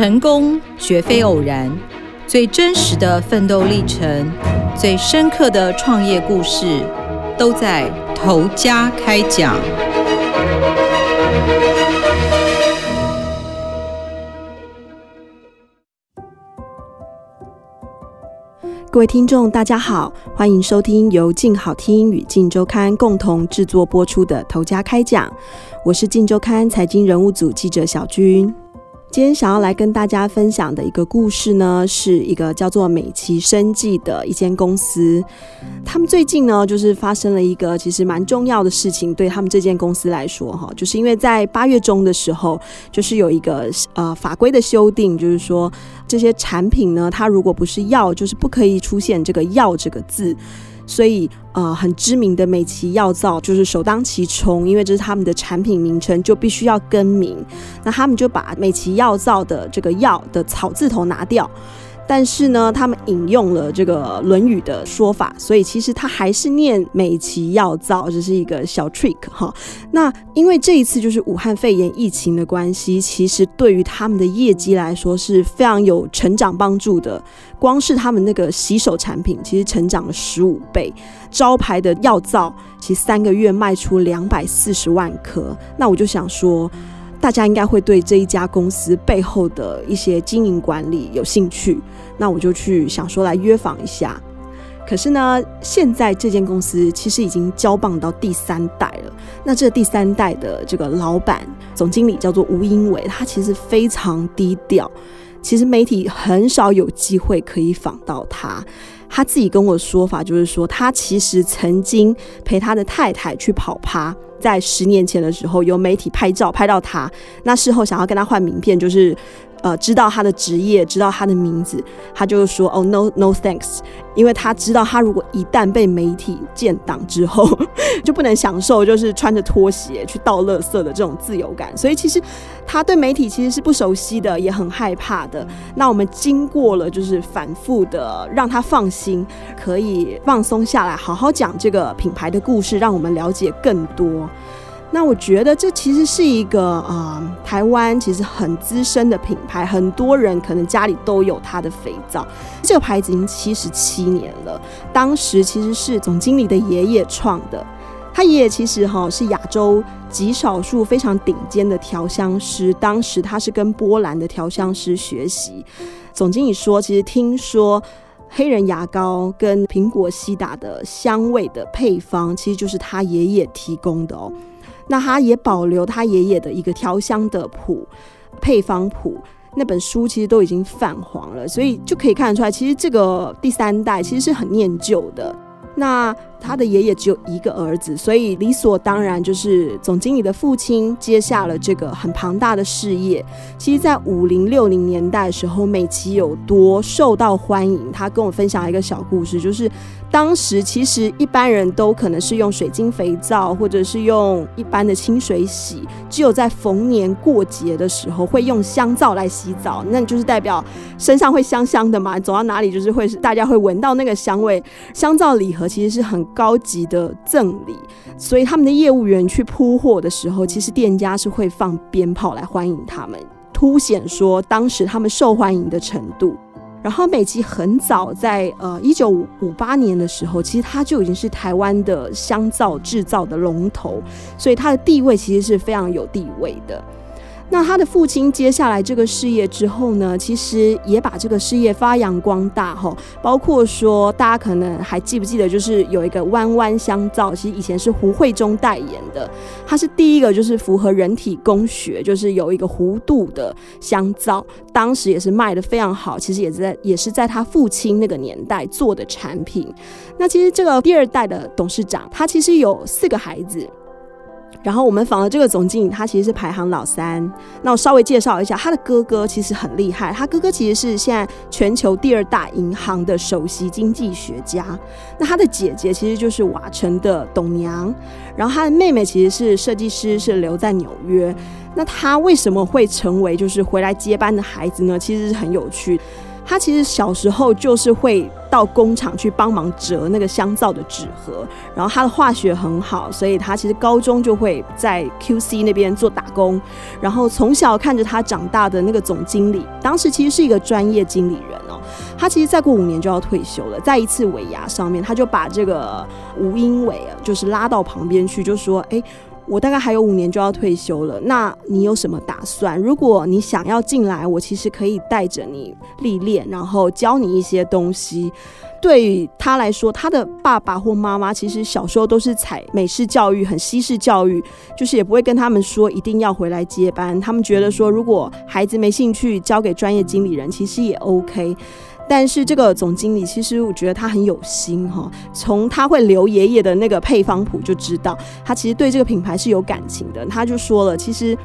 成功绝非偶然，最真实的奋斗历程，最深刻的创业故事，都在头家开讲。各位听众，大家好，欢迎收听由静好听与静周刊共同制作播出的《头家开讲》，我是静周刊财经人物组记者小君。今天想要来跟大家分享的一个故事呢，是一个叫做美琪生技的一间公司。他们最近呢，就是发生了一个其实蛮重要的事情，对他们这间公司来说，哈，就是因为在八月中的时候，就是有一个呃法规的修订，就是说这些产品呢，它如果不是药，就是不可以出现这个药这个字。所以，呃，很知名的美琪药皂就是首当其冲，因为这是他们的产品名称，就必须要更名。那他们就把美琪药皂的这个“药”的草字头拿掉。但是呢，他们引用了这个《论语》的说法，所以其实他还是念美琪药皂，这是一个小 trick 哈。那因为这一次就是武汉肺炎疫情的关系，其实对于他们的业绩来说是非常有成长帮助的。光是他们那个洗手产品，其实成长了十五倍。招牌的药皂，其实三个月卖出两百四十万颗。那我就想说。大家应该会对这一家公司背后的一些经营管理有兴趣，那我就去想说来约访一下。可是呢，现在这间公司其实已经交棒到第三代了。那这第三代的这个老板总经理叫做吴英伟，他其实非常低调，其实媒体很少有机会可以访到他。他自己跟我说法就是说，他其实曾经陪他的太太去跑趴。在十年前的时候，有媒体拍照拍到他，那事后想要跟他换名片，就是。呃，知道他的职业，知道他的名字，他就说：“哦，no no thanks。”因为他知道，他如果一旦被媒体建档之后，就不能享受就是穿着拖鞋去倒垃圾的这种自由感。所以其实他对媒体其实是不熟悉的，也很害怕的。那我们经过了就是反复的让他放心，可以放松下来，好好讲这个品牌的故事，让我们了解更多。那我觉得这其实是一个啊、呃，台湾其实很资深的品牌，很多人可能家里都有它的肥皂。这个牌子已经七十七年了，当时其实是总经理的爷爷创的。他爷爷其实哈是亚洲极少数非常顶尖的调香师，当时他是跟波兰的调香师学习。总经理说，其实听说黑人牙膏跟苹果西打的香味的配方，其实就是他爷爷提供的哦。那他也保留他爷爷的一个调香的谱、配方谱，那本书其实都已经泛黄了，所以就可以看得出来，其实这个第三代其实是很念旧的。那他的爷爷只有一个儿子，所以理所当然就是总经理的父亲接下了这个很庞大的事业。其实，在五零六零年代的时候，美琪有多受到欢迎，他跟我分享一个小故事，就是当时其实一般人都可能是用水晶肥皂，或者是用一般的清水洗，只有在逢年过节的时候会用香皂来洗澡，那就是代表身上会香香的嘛，走到哪里就是会大家会闻到那个香味。香皂礼盒其实是很高级的赠礼，所以他们的业务员去铺货的时候，其实店家是会放鞭炮来欢迎他们，凸显说当时他们受欢迎的程度。然后美琪很早在呃一九五八年的时候，其实它就已经是台湾的香皂制造的龙头，所以它的地位其实是非常有地位的。那他的父亲接下来这个事业之后呢，其实也把这个事业发扬光大哈，包括说大家可能还记不记得，就是有一个弯弯香皂，其实以前是胡慧中代言的，它是第一个就是符合人体工学，就是有一个弧度的香皂，当时也是卖得非常好，其实也在也是在他父亲那个年代做的产品。那其实这个第二代的董事长，他其实有四个孩子。然后我们访了这个总经理，他其实是排行老三。那我稍微介绍一下，他的哥哥其实很厉害，他哥哥其实是现在全球第二大银行的首席经济学家。那他的姐姐其实就是瓦城的董娘，然后他的妹妹其实是设计师，是留在纽约。那他为什么会成为就是回来接班的孩子呢？其实是很有趣。他其实小时候就是会到工厂去帮忙折那个香皂的纸盒，然后他的化学很好，所以他其实高中就会在 QC 那边做打工，然后从小看着他长大的那个总经理，当时其实是一个专业经理人哦，他其实再过五年就要退休了，在一次尾牙上面，他就把这个吴英伟，就是拉到旁边去，就说：“哎。”我大概还有五年就要退休了，那你有什么打算？如果你想要进来，我其实可以带着你历练，然后教你一些东西。对他来说，他的爸爸或妈妈其实小时候都是采美式教育，很西式教育，就是也不会跟他们说一定要回来接班。他们觉得说，如果孩子没兴趣，交给专业经理人，其实也 OK。但是这个总经理其实我觉得他很有心哈，从他会留爷爷的那个配方谱就知道，他其实对这个品牌是有感情的。他就说了，其实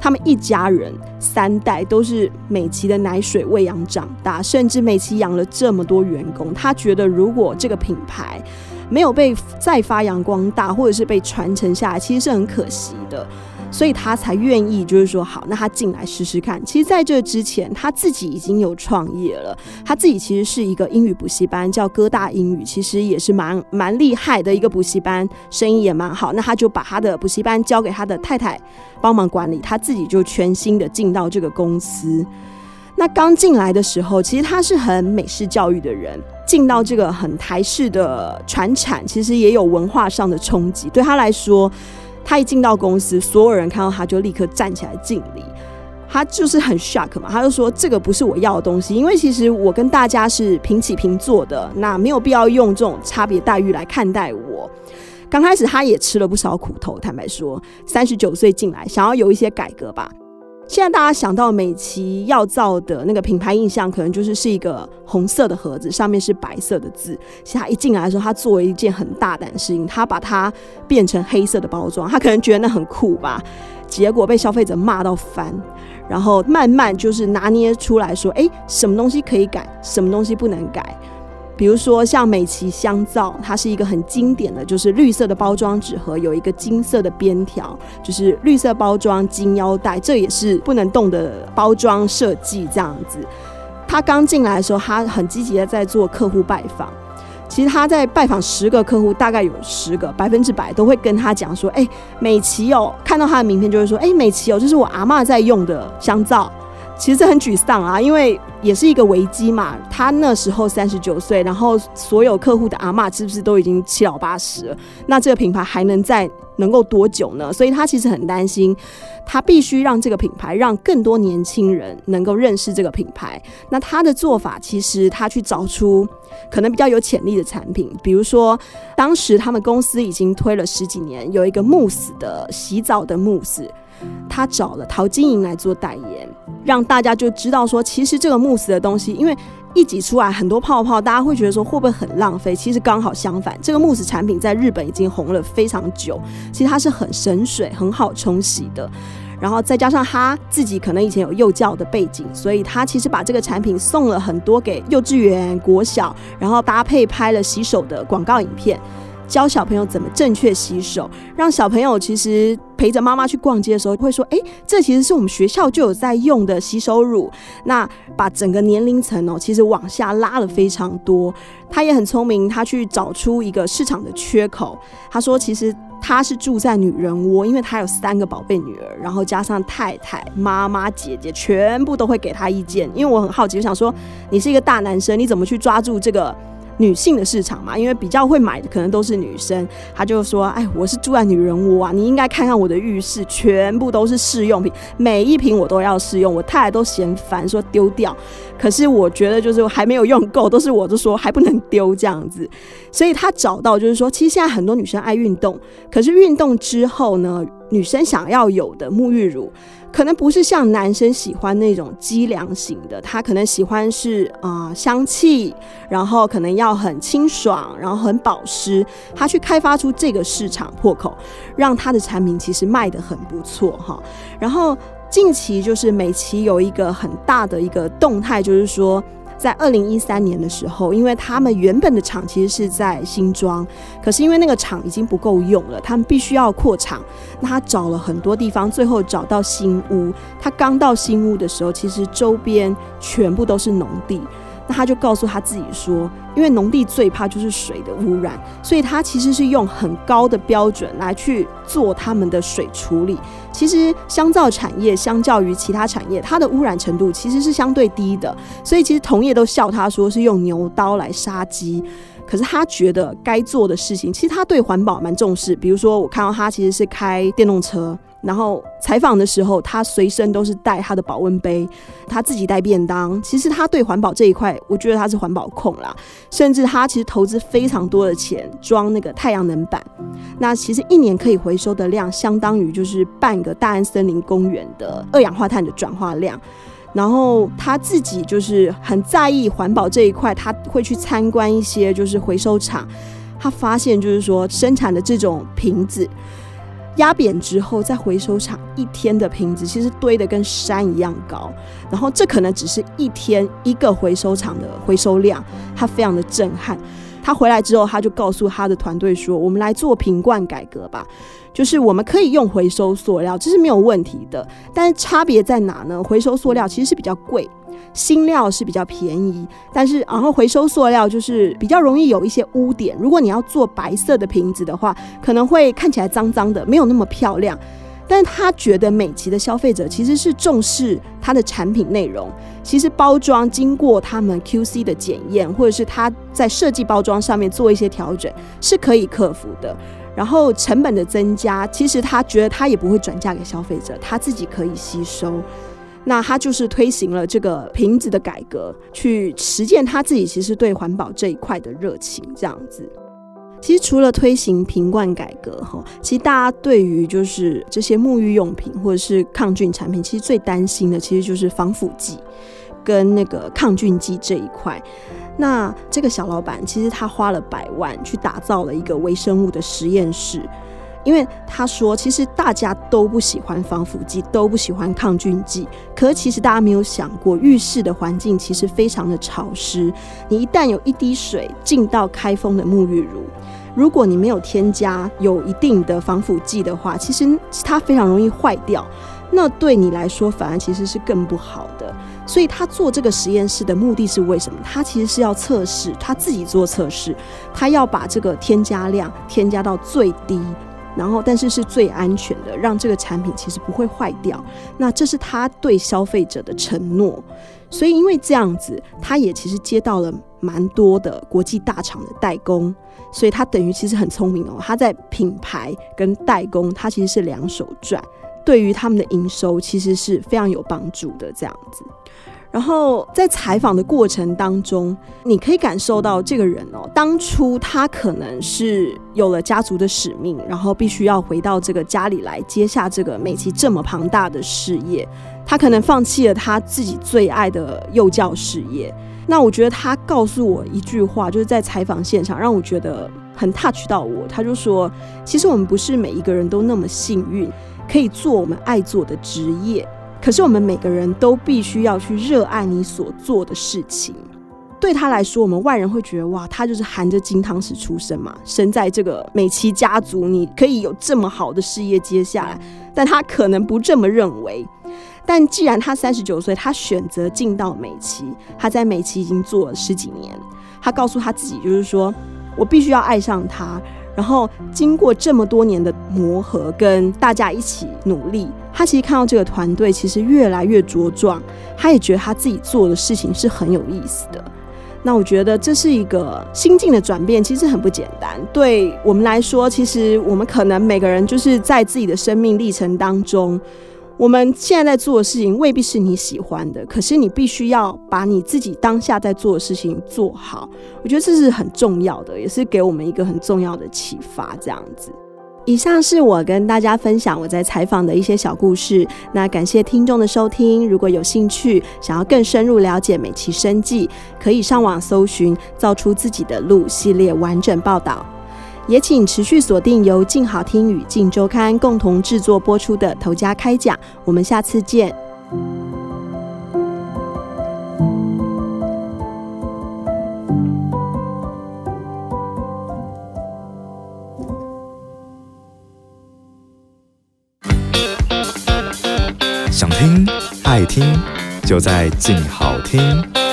他们一家人三代都是美琪的奶水喂养长大，甚至美琪养了这么多员工，他觉得如果这个品牌没有被再发扬光大，或者是被传承下来，其实是很可惜的。所以他才愿意，就是说好，那他进来试试看。其实，在这之前，他自己已经有创业了。他自己其实是一个英语补习班，叫哥大英语，其实也是蛮蛮厉害的一个补习班，生意也蛮好。那他就把他的补习班交给他的太太帮忙管理，他自己就全心的进到这个公司。那刚进来的时候，其实他是很美式教育的人，进到这个很台式的传产，其实也有文化上的冲击。对他来说。他一进到公司，所有人看到他就立刻站起来敬礼，他就是很 shock 嘛，他就说这个不是我要的东西，因为其实我跟大家是平起平坐的，那没有必要用这种差别待遇来看待我。刚开始他也吃了不少苦头，坦白说，三十九岁进来想要有一些改革吧。现在大家想到美琪药皂的那个品牌印象，可能就是是一个红色的盒子，上面是白色的字。其实他一进来的时候，他做了一件很大胆的事情，他把它变成黑色的包装，他可能觉得那很酷吧。结果被消费者骂到翻，然后慢慢就是拿捏出来说，哎，什么东西可以改，什么东西不能改。比如说像美琪香皂，它是一个很经典的，就是绿色的包装纸盒，有一个金色的边条，就是绿色包装金腰带，这也是不能动的包装设计。这样子，他刚进来的时候，他很积极的在做客户拜访。其实他在拜访十个客户，大概有十个百分之百都会跟他讲说：“哎，美琪哦，看到他的名片就会说：哎，美琪哦，这是我阿嬷在用的香皂。”其实这很沮丧啊，因为也是一个危机嘛。他那时候三十九岁，然后所有客户的阿嬷是不是都已经七老八十了？那这个品牌还能再能够多久呢？所以他其实很担心，他必须让这个品牌让更多年轻人能够认识这个品牌。那他的做法其实他去找出可能比较有潜力的产品，比如说当时他们公司已经推了十几年，有一个慕斯的洗澡的慕斯。他找了陶晶莹来做代言，让大家就知道说，其实这个慕斯的东西，因为一挤出来很多泡泡，大家会觉得说会不会很浪费？其实刚好相反，这个慕斯产品在日本已经红了非常久，其实它是很省水、很好冲洗的。然后再加上他自己可能以前有幼教的背景，所以他其实把这个产品送了很多给幼稚园、国小，然后搭配拍了洗手的广告影片。教小朋友怎么正确洗手，让小朋友其实陪着妈妈去逛街的时候会说：“哎，这其实是我们学校就有在用的洗手乳。”那把整个年龄层哦，其实往下拉了非常多。他也很聪明，他去找出一个市场的缺口。他说：“其实他是住在女人窝，因为他有三个宝贝女儿，然后加上太太、妈妈、姐姐，全部都会给他意见。因为我很好奇，我想说，你是一个大男生，你怎么去抓住这个？”女性的市场嘛，因为比较会买的可能都是女生，他就说：“哎，我是住在女人窝啊，你应该看看我的浴室，全部都是试用品，每一瓶我都要试用。我太太都嫌烦，说丢掉。可是我觉得就是还没有用够，都是我就说还不能丢这样子。所以他找到就是说，其实现在很多女生爱运动，可是运动之后呢，女生想要有的沐浴乳。”可能不是像男生喜欢那种机良型的，他可能喜欢是啊、香气，然后可能要很清爽，然后很保湿。他去开发出这个市场破口，让他的产品其实卖得很不错哈。然后近期就是美琪有一个很大的一个动态，就是说。在二零一三年的时候，因为他们原本的厂其实是在新庄，可是因为那个厂已经不够用了，他们必须要扩厂。那他找了很多地方，最后找到新屋。他刚到新屋的时候，其实周边全部都是农地。那他就告诉他自己说，因为农地最怕就是水的污染，所以他其实是用很高的标准来去做他们的水处理。其实香皂产业相较于其他产业，它的污染程度其实是相对低的。所以其实同业都笑他说是用牛刀来杀鸡。可是他觉得该做的事情，其实他对环保蛮重视。比如说，我看到他其实是开电动车，然后采访的时候，他随身都是带他的保温杯，他自己带便当。其实他对环保这一块，我觉得他是环保控啦。甚至他其实投资非常多的钱装那个太阳能板，那其实一年可以回收的量，相当于就是半个大安森林公园的二氧化碳的转化量。然后他自己就是很在意环保这一块，他会去参观一些就是回收厂，他发现就是说生产的这种瓶子压扁之后，在回收厂一天的瓶子其实堆得跟山一样高，然后这可能只是一天一个回收厂的回收量，它非常的震撼。他回来之后，他就告诉他的团队说：“我们来做瓶罐改革吧。”就是我们可以用回收塑料，这是没有问题的。但是差别在哪呢？回收塑料其实是比较贵，新料是比较便宜。但是然后回收塑料就是比较容易有一些污点。如果你要做白色的瓶子的话，可能会看起来脏脏的，没有那么漂亮。但他觉得美琪的消费者其实是重视它的产品内容，其实包装经过他们 QC 的检验，或者是他在设计包装上面做一些调整，是可以克服的。然后成本的增加，其实他觉得他也不会转嫁给消费者，他自己可以吸收。那他就是推行了这个瓶子的改革，去实践他自己其实对环保这一块的热情。这样子，其实除了推行瓶罐改革哈，其实大家对于就是这些沐浴用品或者是抗菌产品，其实最担心的其实就是防腐剂跟那个抗菌剂这一块。那这个小老板其实他花了百万去打造了一个微生物的实验室，因为他说，其实大家都不喜欢防腐剂，都不喜欢抗菌剂。可其实大家没有想过，浴室的环境其实非常的潮湿，你一旦有一滴水进到开封的沐浴乳，如果你没有添加有一定的防腐剂的话，其实它非常容易坏掉。那对你来说，反而其实是更不好的。所以他做这个实验室的目的是为什么？他其实是要测试，他自己做测试，他要把这个添加量添加到最低，然后但是是最安全的，让这个产品其实不会坏掉。那这是他对消费者的承诺。所以因为这样子，他也其实接到了蛮多的国际大厂的代工，所以他等于其实很聪明哦。他在品牌跟代工，他其实是两手赚。对于他们的营收，其实是非常有帮助的。这样子，然后在采访的过程当中，你可以感受到这个人哦，当初他可能是有了家族的使命，然后必须要回到这个家里来接下这个美琪这么庞大的事业，他可能放弃了他自己最爱的幼教事业。那我觉得他告诉我一句话，就是在采访现场让我觉得很 touch 到我。他就说：“其实我们不是每一个人都那么幸运。”可以做我们爱做的职业，可是我们每个人都必须要去热爱你所做的事情。对他来说，我们外人会觉得哇，他就是含着金汤匙出生嘛，生在这个美琪家族，你可以有这么好的事业接下来。但他可能不这么认为。但既然他三十九岁，他选择进到美琪，他在美琪已经做了十几年，他告诉他自己，就是说我必须要爱上他。然后经过这么多年的磨合，跟大家一起努力，他其实看到这个团队其实越来越茁壮，他也觉得他自己做的事情是很有意思的。那我觉得这是一个心境的转变，其实很不简单。对我们来说，其实我们可能每个人就是在自己的生命历程当中。我们现在在做的事情未必是你喜欢的，可是你必须要把你自己当下在做的事情做好。我觉得这是很重要的，也是给我们一个很重要的启发。这样子，以上是我跟大家分享我在采访的一些小故事。那感谢听众的收听，如果有兴趣想要更深入了解美琪生计，可以上网搜寻“造出自己的路”系列完整报道。也请持续锁定由静好听与静周刊共同制作播出的《头家开讲》，我们下次见。想听爱听，就在静好听。